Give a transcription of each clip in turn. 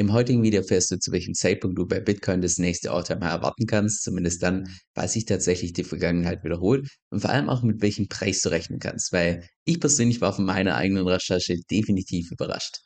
Im heutigen Video erfährst du, zu welchem Zeitpunkt du bei Bitcoin das nächste Alltime erwarten kannst, zumindest dann, weil sich tatsächlich die Vergangenheit wiederholt und vor allem auch mit welchem Preis du rechnen kannst, weil ich persönlich war von meiner eigenen Recherche definitiv überrascht.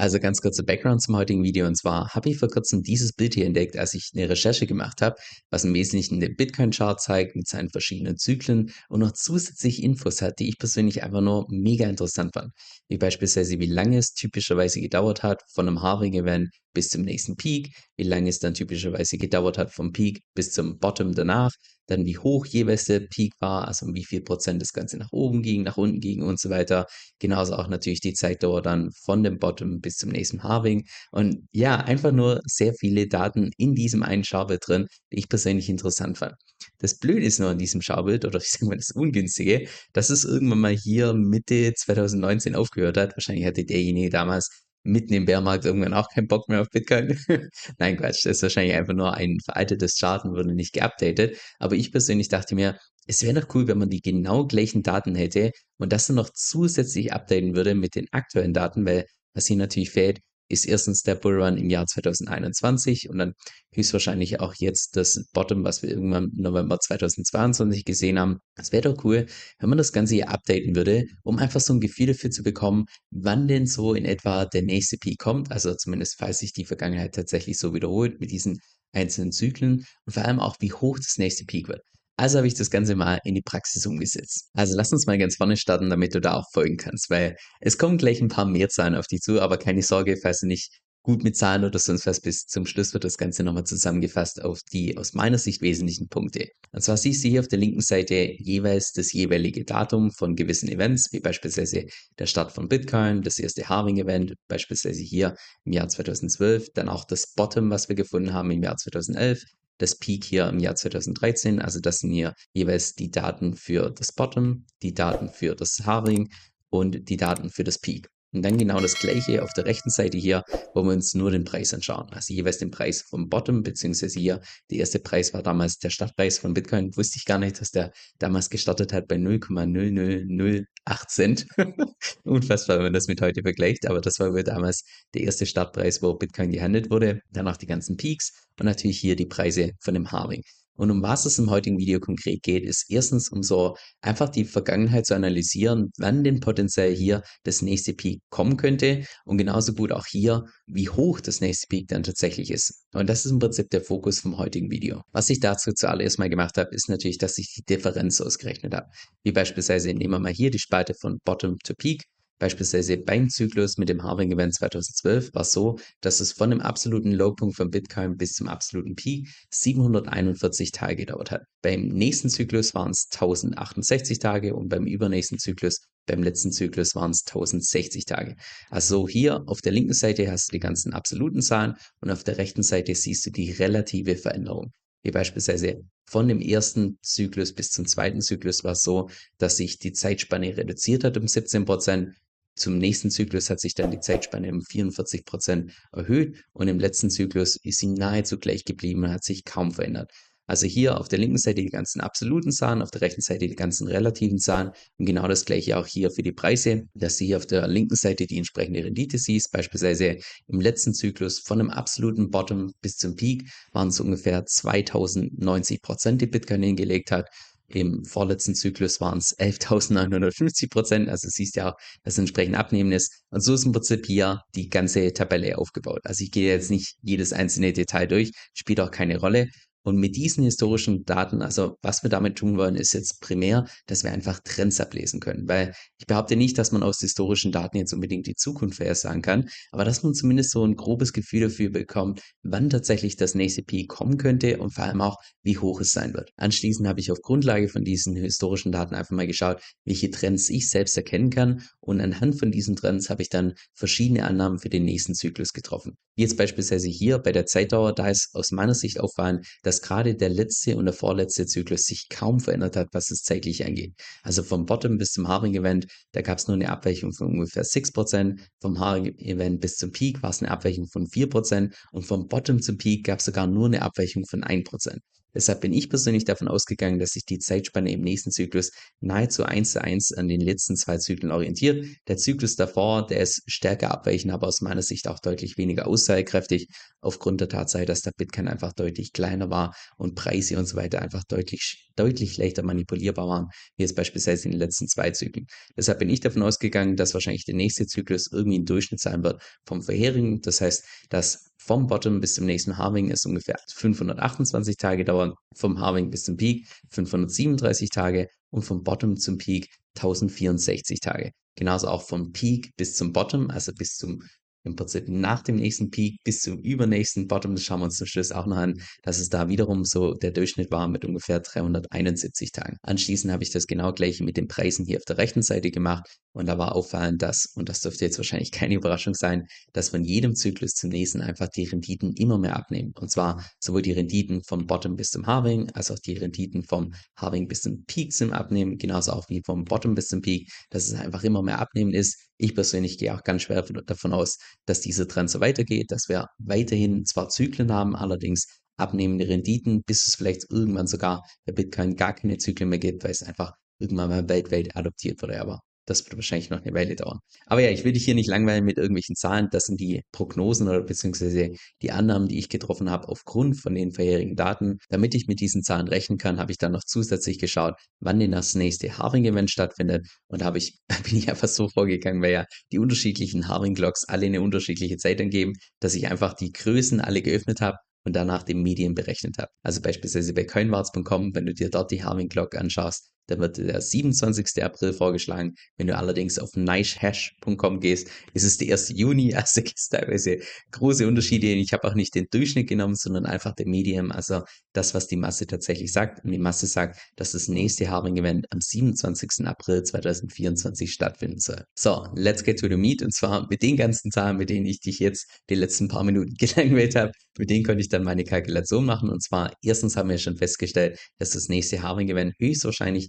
Also ganz kurzer Background zum heutigen Video und zwar habe ich vor kurzem dieses Bild hier entdeckt, als ich eine Recherche gemacht habe, was im Wesentlichen den Bitcoin-Chart zeigt mit seinen verschiedenen Zyklen und noch zusätzlich Infos hat, die ich persönlich einfach nur mega interessant fand. Wie beispielsweise, wie lange es typischerweise gedauert hat von einem Halving-Event bis zum nächsten Peak, wie lange es dann typischerweise gedauert hat vom Peak bis zum Bottom danach, dann wie hoch jeweils der Peak war, also um wie viel Prozent das Ganze nach oben ging, nach unten ging und so weiter. Genauso auch natürlich die Zeitdauer dann von dem Bottom bis zum nächsten Halving. Und ja, einfach nur sehr viele Daten in diesem einen Schaubild drin, die ich persönlich interessant fand. Das Blöde ist nur an diesem Schaubild, oder ich sage mal das Ungünstige, dass es irgendwann mal hier Mitte 2019 aufgehört hat. Wahrscheinlich hatte derjenige damals mitten im Bärmarkt irgendwann auch keinen Bock mehr auf Bitcoin. Nein, Quatsch, das ist wahrscheinlich einfach nur ein veraltetes Chart und wurde nicht geupdatet. Aber ich persönlich dachte mir, es wäre doch cool, wenn man die genau gleichen Daten hätte und das dann noch zusätzlich updaten würde mit den aktuellen Daten, weil was hier natürlich fehlt, ist erstens der Bullrun im Jahr 2021 und dann höchstwahrscheinlich auch jetzt das Bottom, was wir irgendwann im November 2022 gesehen haben. Es wäre doch cool, wenn man das Ganze hier updaten würde, um einfach so ein Gefühl dafür zu bekommen, wann denn so in etwa der nächste Peak kommt. Also zumindest, falls sich die Vergangenheit tatsächlich so wiederholt mit diesen einzelnen Zyklen und vor allem auch, wie hoch das nächste Peak wird. Also habe ich das Ganze mal in die Praxis umgesetzt. Also lass uns mal ganz vorne starten, damit du da auch folgen kannst, weil es kommen gleich ein paar mehr Zahlen auf dich zu, aber keine Sorge, falls du nicht gut mit Zahlen oder sonst was bis zum Schluss wird das Ganze nochmal zusammengefasst auf die aus meiner Sicht wesentlichen Punkte. Und zwar siehst du hier auf der linken Seite jeweils das jeweilige Datum von gewissen Events, wie beispielsweise der Start von Bitcoin, das erste Halving-Event, beispielsweise hier im Jahr 2012, dann auch das Bottom, was wir gefunden haben im Jahr 2011, das Peak hier im Jahr 2013. Also das sind hier jeweils die Daten für das Bottom, die Daten für das Halving und die Daten für das Peak. Und dann genau das gleiche auf der rechten Seite hier, wo wir uns nur den Preis anschauen. Also jeweils den Preis vom Bottom, beziehungsweise hier, der erste Preis war damals der Startpreis von Bitcoin. Wusste ich gar nicht, dass der damals gestartet hat bei 0,0008 Cent. Unfassbar, wenn man das mit heute vergleicht. Aber das war wohl damals der erste Startpreis, wo Bitcoin gehandelt wurde. Danach die ganzen Peaks und natürlich hier die Preise von dem Halving. Und um was es im heutigen Video konkret geht, ist erstens um so einfach die Vergangenheit zu analysieren, wann denn potenziell hier das nächste Peak kommen könnte und genauso gut auch hier, wie hoch das nächste Peak dann tatsächlich ist. Und das ist im Prinzip der Fokus vom heutigen Video. Was ich dazu zuallererst mal gemacht habe, ist natürlich, dass ich die Differenz ausgerechnet habe. Wie beispielsweise nehmen wir mal hier die Spalte von Bottom to Peak Beispielsweise beim Zyklus mit dem Halving Event 2012 war es so, dass es von dem absoluten Lowpunkt von Bitcoin bis zum absoluten Peak 741 Tage gedauert hat. Beim nächsten Zyklus waren es 1068 Tage und beim übernächsten Zyklus, beim letzten Zyklus waren es 1060 Tage. Also hier auf der linken Seite hast du die ganzen absoluten Zahlen und auf der rechten Seite siehst du die relative Veränderung wie beispielsweise von dem ersten Zyklus bis zum zweiten Zyklus war es so, dass sich die Zeitspanne reduziert hat um 17 Prozent, zum nächsten Zyklus hat sich dann die Zeitspanne um 44 Prozent erhöht und im letzten Zyklus ist sie nahezu gleich geblieben und hat sich kaum verändert. Also hier auf der linken Seite die ganzen absoluten Zahlen, auf der rechten Seite die ganzen relativen Zahlen und genau das gleiche auch hier für die Preise, dass du hier auf der linken Seite die entsprechende Rendite siehst. Beispielsweise im letzten Zyklus von einem absoluten Bottom bis zum Peak waren es ungefähr 2090 Prozent, die Bitcoin hingelegt hat. Im vorletzten Zyklus waren es 11.950 Prozent. Also siehst ja auch, dass entsprechend abnehmen ist. Und so ist im Prinzip hier die ganze Tabelle aufgebaut. Also ich gehe jetzt nicht jedes einzelne Detail durch, spielt auch keine Rolle. Und mit diesen historischen Daten, also was wir damit tun wollen, ist jetzt primär, dass wir einfach Trends ablesen können. Weil ich behaupte nicht, dass man aus historischen Daten jetzt unbedingt die Zukunft vorhersagen kann, aber dass man zumindest so ein grobes Gefühl dafür bekommt, wann tatsächlich das nächste Peak kommen könnte und vor allem auch, wie hoch es sein wird. Anschließend habe ich auf Grundlage von diesen historischen Daten einfach mal geschaut, welche Trends ich selbst erkennen kann und anhand von diesen Trends habe ich dann verschiedene Annahmen für den nächsten Zyklus getroffen. Wie jetzt beispielsweise hier bei der Zeitdauer, da ist aus meiner Sicht auffallend, dass gerade der letzte und der vorletzte Zyklus sich kaum verändert hat, was es zeitlich angeht. Also vom Bottom bis zum Halving-Event, da gab es nur eine Abweichung von ungefähr 6%, vom Halving-Event bis zum Peak war es eine Abweichung von 4% und vom Bottom zum Peak gab es sogar nur eine Abweichung von 1%. Deshalb bin ich persönlich davon ausgegangen, dass sich die Zeitspanne im nächsten Zyklus nahezu eins zu eins an den letzten zwei Zyklen orientiert. Der Zyklus davor, der ist stärker abweichend, aber aus meiner Sicht auch deutlich weniger aussagekräftig, aufgrund der Tatsache, dass der Bitcoin einfach deutlich kleiner war und Preise und so weiter einfach deutlich, deutlich leichter manipulierbar waren, wie es beispielsweise in den letzten zwei Zyklen. Deshalb bin ich davon ausgegangen, dass wahrscheinlich der nächste Zyklus irgendwie ein Durchschnitt sein wird vom vorherigen. Das heißt, dass vom Bottom bis zum nächsten Halving ist ungefähr 528 Tage dauern, vom Halving bis zum Peak 537 Tage und vom Bottom zum Peak 1064 Tage. Genauso auch vom Peak bis zum Bottom, also bis zum im Prinzip nach dem nächsten Peak bis zum übernächsten Bottom, das schauen wir uns zum Schluss auch noch an, dass es da wiederum so der Durchschnitt war mit ungefähr 371 Tagen. Anschließend habe ich das genau gleiche mit den Preisen hier auf der rechten Seite gemacht und da war auffallend, dass, und das dürfte jetzt wahrscheinlich keine Überraschung sein, dass von jedem Zyklus zum nächsten einfach die Renditen immer mehr abnehmen. Und zwar sowohl die Renditen vom Bottom bis zum Halving, als auch die Renditen vom Halving bis zum Peak zum Abnehmen, genauso auch wie vom Bottom bis zum Peak, dass es einfach immer mehr abnehmen ist. Ich persönlich gehe auch ganz schwer davon aus, dass dieser Trend so weitergeht, dass wir weiterhin zwar Zyklen haben, allerdings abnehmende Renditen, bis es vielleicht irgendwann sogar bei Bitcoin gar keine Zyklen mehr gibt, weil es einfach irgendwann mal weltweit adoptiert wurde. Aber das wird wahrscheinlich noch eine Weile dauern. Aber ja, ich will dich hier nicht langweilen mit irgendwelchen Zahlen. Das sind die Prognosen oder beziehungsweise die Annahmen, die ich getroffen habe aufgrund von den vorherigen Daten. Damit ich mit diesen Zahlen rechnen kann, habe ich dann noch zusätzlich geschaut, wann denn das nächste Halving-Event stattfindet. Und habe ich, bin ich einfach so vorgegangen, weil ja die unterschiedlichen Halving-Clocks alle eine unterschiedliche Zeit angeben, dass ich einfach die Größen alle geöffnet habe und danach den Medien berechnet habe. Also beispielsweise bei coinwarts.com, wenn du dir dort die Halving Clock anschaust, da wird der 27. April vorgeschlagen. Wenn du allerdings auf nicehash.com gehst, ist es der 1. Juni. Also gibt es teilweise große Unterschiede. Ich habe auch nicht den Durchschnitt genommen, sondern einfach den Medium, also das, was die Masse tatsächlich sagt. Und die Masse sagt, dass das nächste Halving-Event am 27. April 2024 stattfinden soll. So, let's get to the meat. Und zwar mit den ganzen Zahlen, mit denen ich dich jetzt die letzten paar Minuten gelangweilt habe, mit denen konnte ich dann meine Kalkulation machen. Und zwar, erstens haben wir schon festgestellt, dass das nächste Halving-Event höchstwahrscheinlich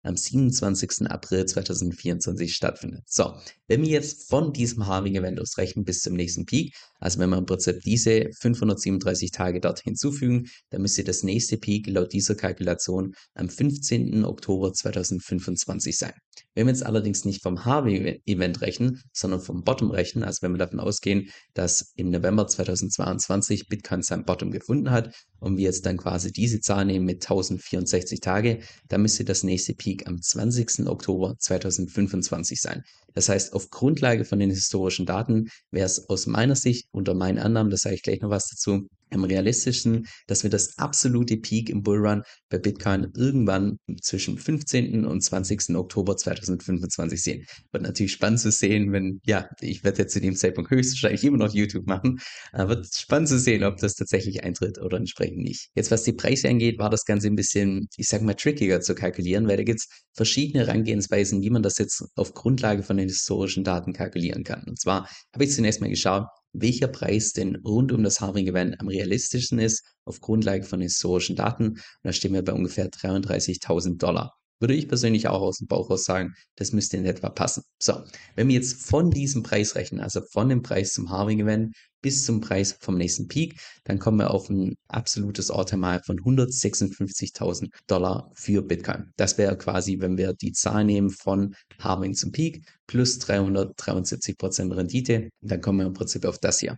am 27. April 2024 stattfindet. So, wenn wir jetzt von diesem Halving-Event ausrechnen bis zum nächsten Peak, also wenn wir im Prinzip diese 537 Tage dort hinzufügen, dann müsste das nächste Peak laut dieser Kalkulation am 15. Oktober 2025 sein. Wenn wir jetzt allerdings nicht vom Halving-Event rechnen, sondern vom Bottom rechnen, also wenn wir davon ausgehen, dass im November 2022 Bitcoin sein Bottom gefunden hat und wir jetzt dann quasi diese Zahl nehmen mit 1064 Tage, dann müsste das nächste Peak am 20. Oktober 2025 sein. Das heißt, auf Grundlage von den historischen Daten wäre es aus meiner Sicht, unter meinen Annahmen, da sage ich gleich noch was dazu, am realistischen, dass wir das absolute Peak im Bullrun bei Bitcoin irgendwann zwischen 15. und 20. Oktober 2025 sehen. Wird natürlich spannend zu sehen, wenn, ja, ich werde jetzt zu dem Zeitpunkt höchstwahrscheinlich immer noch YouTube machen, aber wird spannend zu sehen, ob das tatsächlich eintritt oder entsprechend nicht. Jetzt, was die Preise angeht, war das Ganze ein bisschen, ich sag mal, trickiger zu kalkulieren, weil da gibt es verschiedene Herangehensweisen, wie man das jetzt auf Grundlage von den historischen Daten kalkulieren kann. Und zwar habe ich zunächst mal geschaut, welcher Preis denn rund um das Halving-Event am realistischsten ist, auf Grundlage von historischen Daten. Und da stehen wir bei ungefähr 33.000 Dollar. Würde ich persönlich auch aus dem Bauch raus sagen, das müsste in etwa passen. So, wenn wir jetzt von diesem Preis rechnen, also von dem Preis zum Halving-Event bis zum Preis vom nächsten Peak, dann kommen wir auf ein absolutes All-Time-High von 156.000 Dollar für Bitcoin. Das wäre quasi, wenn wir die Zahl nehmen von Halving zum Peak plus 373 Prozent Rendite, dann kommen wir im Prinzip auf das hier.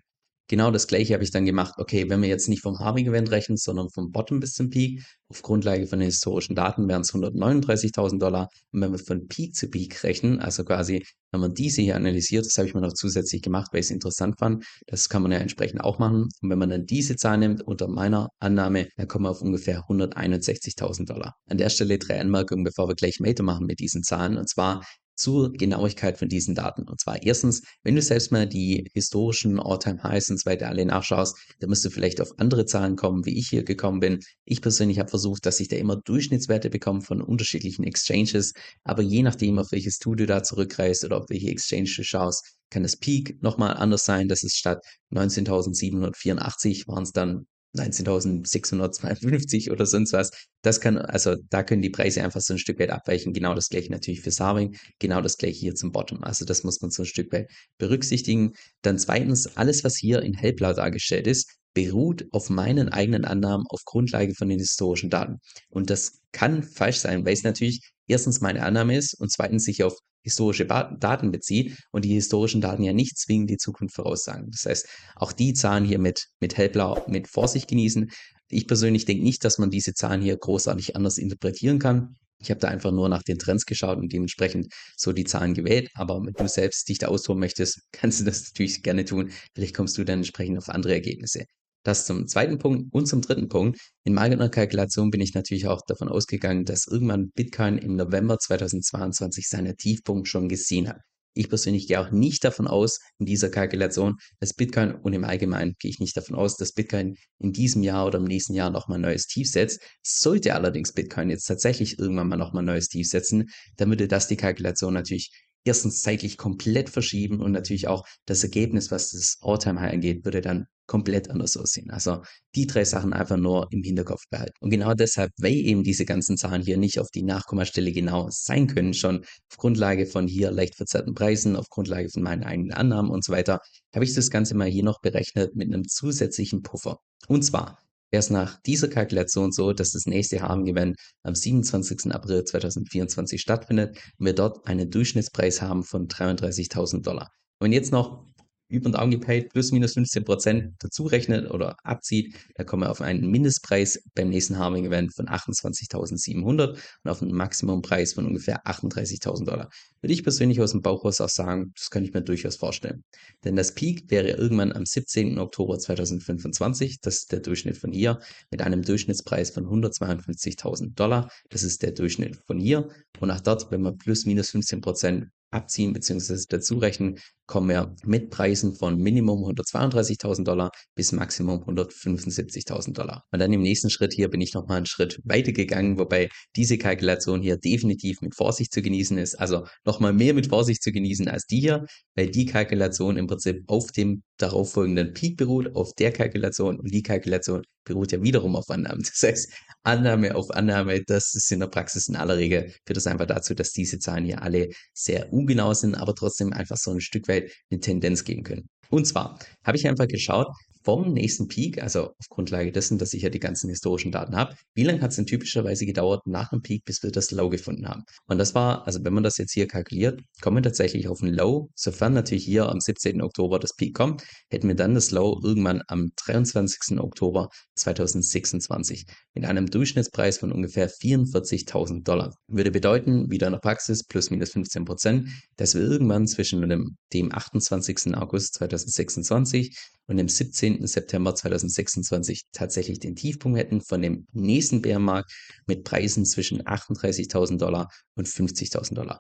Genau das gleiche habe ich dann gemacht. Okay, wenn wir jetzt nicht vom Halving-Event rechnen, sondern vom Bottom bis zum Peak, auf Grundlage von den historischen Daten wären es 139.000 Dollar. Und wenn wir von Peak zu Peak rechnen, also quasi, wenn man diese hier analysiert, das habe ich mir noch zusätzlich gemacht, weil ich es interessant fand, das kann man ja entsprechend auch machen. Und wenn man dann diese Zahl nimmt, unter meiner Annahme, dann kommen wir auf ungefähr 161.000 Dollar. An der Stelle drei Anmerkungen, bevor wir gleich weitermachen mit diesen Zahlen. Und zwar, zur Genauigkeit von diesen Daten. Und zwar erstens, wenn du selbst mal die historischen All-Time-Highs und so weiter alle nachschaust, dann musst du vielleicht auf andere Zahlen kommen, wie ich hier gekommen bin. Ich persönlich habe versucht, dass ich da immer Durchschnittswerte bekomme von unterschiedlichen Exchanges, aber je nachdem, auf welches Tool du da zurückreist oder auf welche Exchange du schaust, kann das Peak nochmal anders sein. Das ist statt 19.784 waren es dann 19.652 oder sonst was. Das kann, also da können die Preise einfach so ein Stück weit abweichen. Genau das gleiche natürlich für Saving, genau das gleiche hier zum Bottom. Also das muss man so ein Stück weit berücksichtigen. Dann zweitens, alles, was hier in hellblau dargestellt ist, beruht auf meinen eigenen Annahmen auf Grundlage von den historischen Daten. Und das kann falsch sein, weil es natürlich erstens meine Annahme ist und zweitens sich auf historische Daten bezieht und die historischen Daten ja nicht zwingend die Zukunft voraussagen. Das heißt, auch die Zahlen hier mit, mit hellblau mit Vorsicht genießen. Ich persönlich denke nicht, dass man diese Zahlen hier großartig anders interpretieren kann. Ich habe da einfach nur nach den Trends geschaut und dementsprechend so die Zahlen gewählt. Aber wenn du selbst dich da austoben möchtest, kannst du das natürlich gerne tun. Vielleicht kommst du dann entsprechend auf andere Ergebnisse. Das zum zweiten Punkt und zum dritten Punkt. In meiner Kalkulation bin ich natürlich auch davon ausgegangen, dass irgendwann Bitcoin im November 2022 seinen Tiefpunkt schon gesehen hat. Ich persönlich gehe auch nicht davon aus, in dieser Kalkulation, dass Bitcoin und im Allgemeinen gehe ich nicht davon aus, dass Bitcoin in diesem Jahr oder im nächsten Jahr nochmal ein neues Tief setzt. Sollte allerdings Bitcoin jetzt tatsächlich irgendwann mal nochmal ein neues Tief setzen, dann würde das die Kalkulation natürlich erstens zeitlich komplett verschieben und natürlich auch das Ergebnis, was das All-Time-High angeht, würde dann komplett anders aussehen. Also die drei Sachen einfach nur im Hinterkopf behalten. Und genau deshalb, weil eben diese ganzen Zahlen hier nicht auf die Nachkommastelle genau sein können, schon auf Grundlage von hier leicht verzerrten Preisen, auf Grundlage von meinen eigenen Annahmen und so weiter, habe ich das Ganze mal hier noch berechnet mit einem zusätzlichen Puffer. Und zwar wäre es nach dieser Kalkulation so, dass das nächste Hafen-Event am 27. April 2024 stattfindet und wir dort einen Durchschnittspreis haben von 33.000 Dollar. Und jetzt noch über den Daumen gepeilt plus minus 15 Prozent dazu rechnet oder abzieht, da kommen wir auf einen Mindestpreis beim nächsten Harming Event von 28.700 und auf einen Maximumpreis von ungefähr 38.000 Dollar. Würde ich persönlich aus dem Bauch raus auch sagen, das kann ich mir durchaus vorstellen. Denn das Peak wäre irgendwann am 17. Oktober 2025, das ist der Durchschnitt von hier, mit einem Durchschnittspreis von 152.000 Dollar. Das ist der Durchschnitt von hier. Und nach dort, wenn man plus minus 15 Prozent abziehen bzw. dazu rechnen, kommen wir mit Preisen von Minimum 132.000 Dollar bis Maximum 175.000 Dollar. Und dann im nächsten Schritt hier bin ich nochmal einen Schritt weiter gegangen, wobei diese Kalkulation hier definitiv mit Vorsicht zu genießen ist. Also nochmal mehr mit Vorsicht zu genießen als die hier, weil die Kalkulation im Prinzip auf dem darauffolgenden Peak beruht, auf der Kalkulation und die Kalkulation beruht ja wiederum auf Annahmen. Das heißt, Annahme auf Annahme, das ist in der Praxis in aller Regel, führt das einfach dazu, dass diese Zahlen hier alle sehr ungenau sind, aber trotzdem einfach so ein Stück weit eine Tendenz geben können. Und zwar habe ich einfach geschaut, vom nächsten Peak, also auf Grundlage dessen, dass ich ja die ganzen historischen Daten habe, wie lange hat es denn typischerweise gedauert nach dem Peak, bis wir das Low gefunden haben? Und das war, also wenn man das jetzt hier kalkuliert, kommen wir tatsächlich auf ein Low, sofern natürlich hier am 17. Oktober das Peak kommt, hätten wir dann das Low irgendwann am 23. Oktober 2026 mit einem Durchschnittspreis von ungefähr 44.000 Dollar. Würde bedeuten, wieder in der Praxis plus minus 15 Prozent, dass wir irgendwann zwischen dem, dem 28. August 2026 und im 17. September 2026 tatsächlich den Tiefpunkt hätten von dem nächsten Bärenmarkt mit Preisen zwischen 38.000 Dollar und 50.000 Dollar.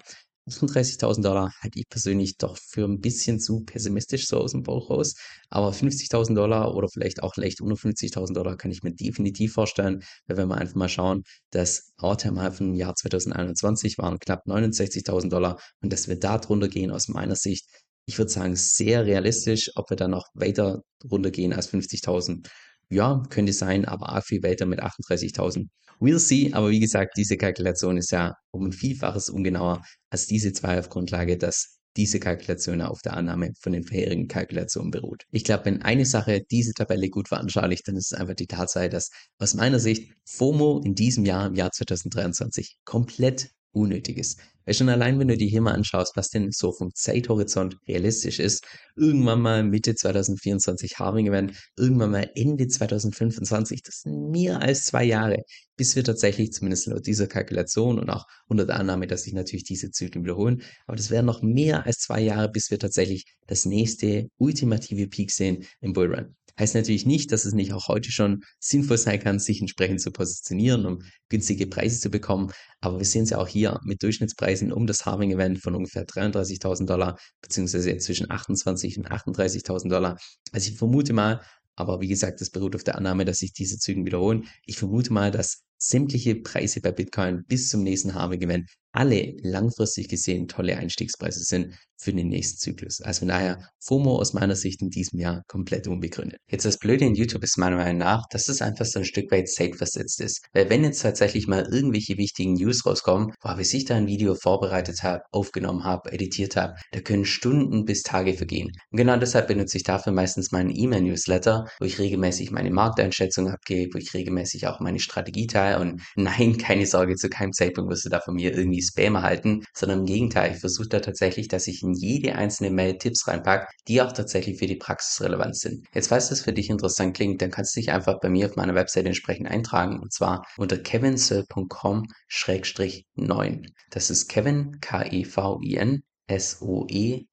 38.000 Dollar halte ich persönlich doch für ein bisschen zu pessimistisch so aus dem Bauch raus. Aber 50.000 Dollar oder vielleicht auch leicht unter 50.000 Dollar kann ich mir definitiv vorstellen, weil wenn wir einfach mal schauen, das All-Time High vom Jahr 2021 waren knapp 69.000 Dollar und dass wir da drunter gehen aus meiner Sicht ich würde sagen, sehr realistisch. Ob wir dann noch weiter runtergehen als 50.000, ja, könnte sein, aber auch viel weiter mit 38.000. We'll see, aber wie gesagt, diese Kalkulation ist ja um ein Vielfaches ungenauer als diese zwei auf Grundlage, dass diese Kalkulation auf der Annahme von den vorherigen Kalkulationen beruht. Ich glaube, wenn eine Sache diese Tabelle gut veranschaulicht, dann ist es einfach die Tatsache, dass aus meiner Sicht FOMO in diesem Jahr, im Jahr 2023, komplett unnötig ist. Weil schon allein, wenn du dir hier mal anschaust, was denn so vom Zeithorizont realistisch ist, irgendwann mal Mitte 2024 Harving Event, irgendwann mal Ende 2025, das sind mehr als zwei Jahre, bis wir tatsächlich, zumindest laut dieser Kalkulation und auch unter der Annahme, dass sich natürlich diese Zyklen wiederholen, aber das wären noch mehr als zwei Jahre, bis wir tatsächlich das nächste ultimative Peak sehen im Bullrun. Heißt natürlich nicht, dass es nicht auch heute schon sinnvoll sein kann, sich entsprechend zu positionieren, um günstige Preise zu bekommen. Aber wir sehen es ja auch hier mit Durchschnittspreisen um das Harving-Event von ungefähr 33.000 Dollar, beziehungsweise zwischen 28 und 38.000 Dollar. Also ich vermute mal, aber wie gesagt, das beruht auf der Annahme, dass sich diese Zügen wiederholen. Ich vermute mal, dass sämtliche Preise bei Bitcoin bis zum nächsten Harving-Event alle langfristig gesehen tolle Einstiegspreise sind für den nächsten Zyklus. Also von FOMO aus meiner Sicht in diesem Jahr komplett unbegründet. Jetzt das Blöde in YouTube ist meiner Meinung nach, dass es einfach so ein Stück weit zeitversetzt ist. Weil wenn jetzt tatsächlich mal irgendwelche wichtigen News rauskommen, boah, bis ich da ein Video vorbereitet habe, aufgenommen habe, editiert habe, da können Stunden bis Tage vergehen. Und genau deshalb benutze ich dafür meistens meinen E-Mail-Newsletter, wo ich regelmäßig meine Markteinschätzung abgebe, wo ich regelmäßig auch meine Strategie teile und nein, keine Sorge, zu keinem Zeitpunkt wirst du da von mir irgendwie Spam erhalten, sondern im Gegenteil, ich versuche da tatsächlich, dass ich in jede einzelne Mail Tipps reinpacke, die auch tatsächlich für die Praxis relevant sind. Jetzt, falls das für dich interessant klingt, dann kannst du dich einfach bei mir auf meiner Website entsprechend eintragen und zwar unter kevinsoe.com-9. Das ist Kevin, K-E-V-I-N, S-O-E-L-L.com,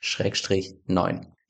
Schrägstrich 9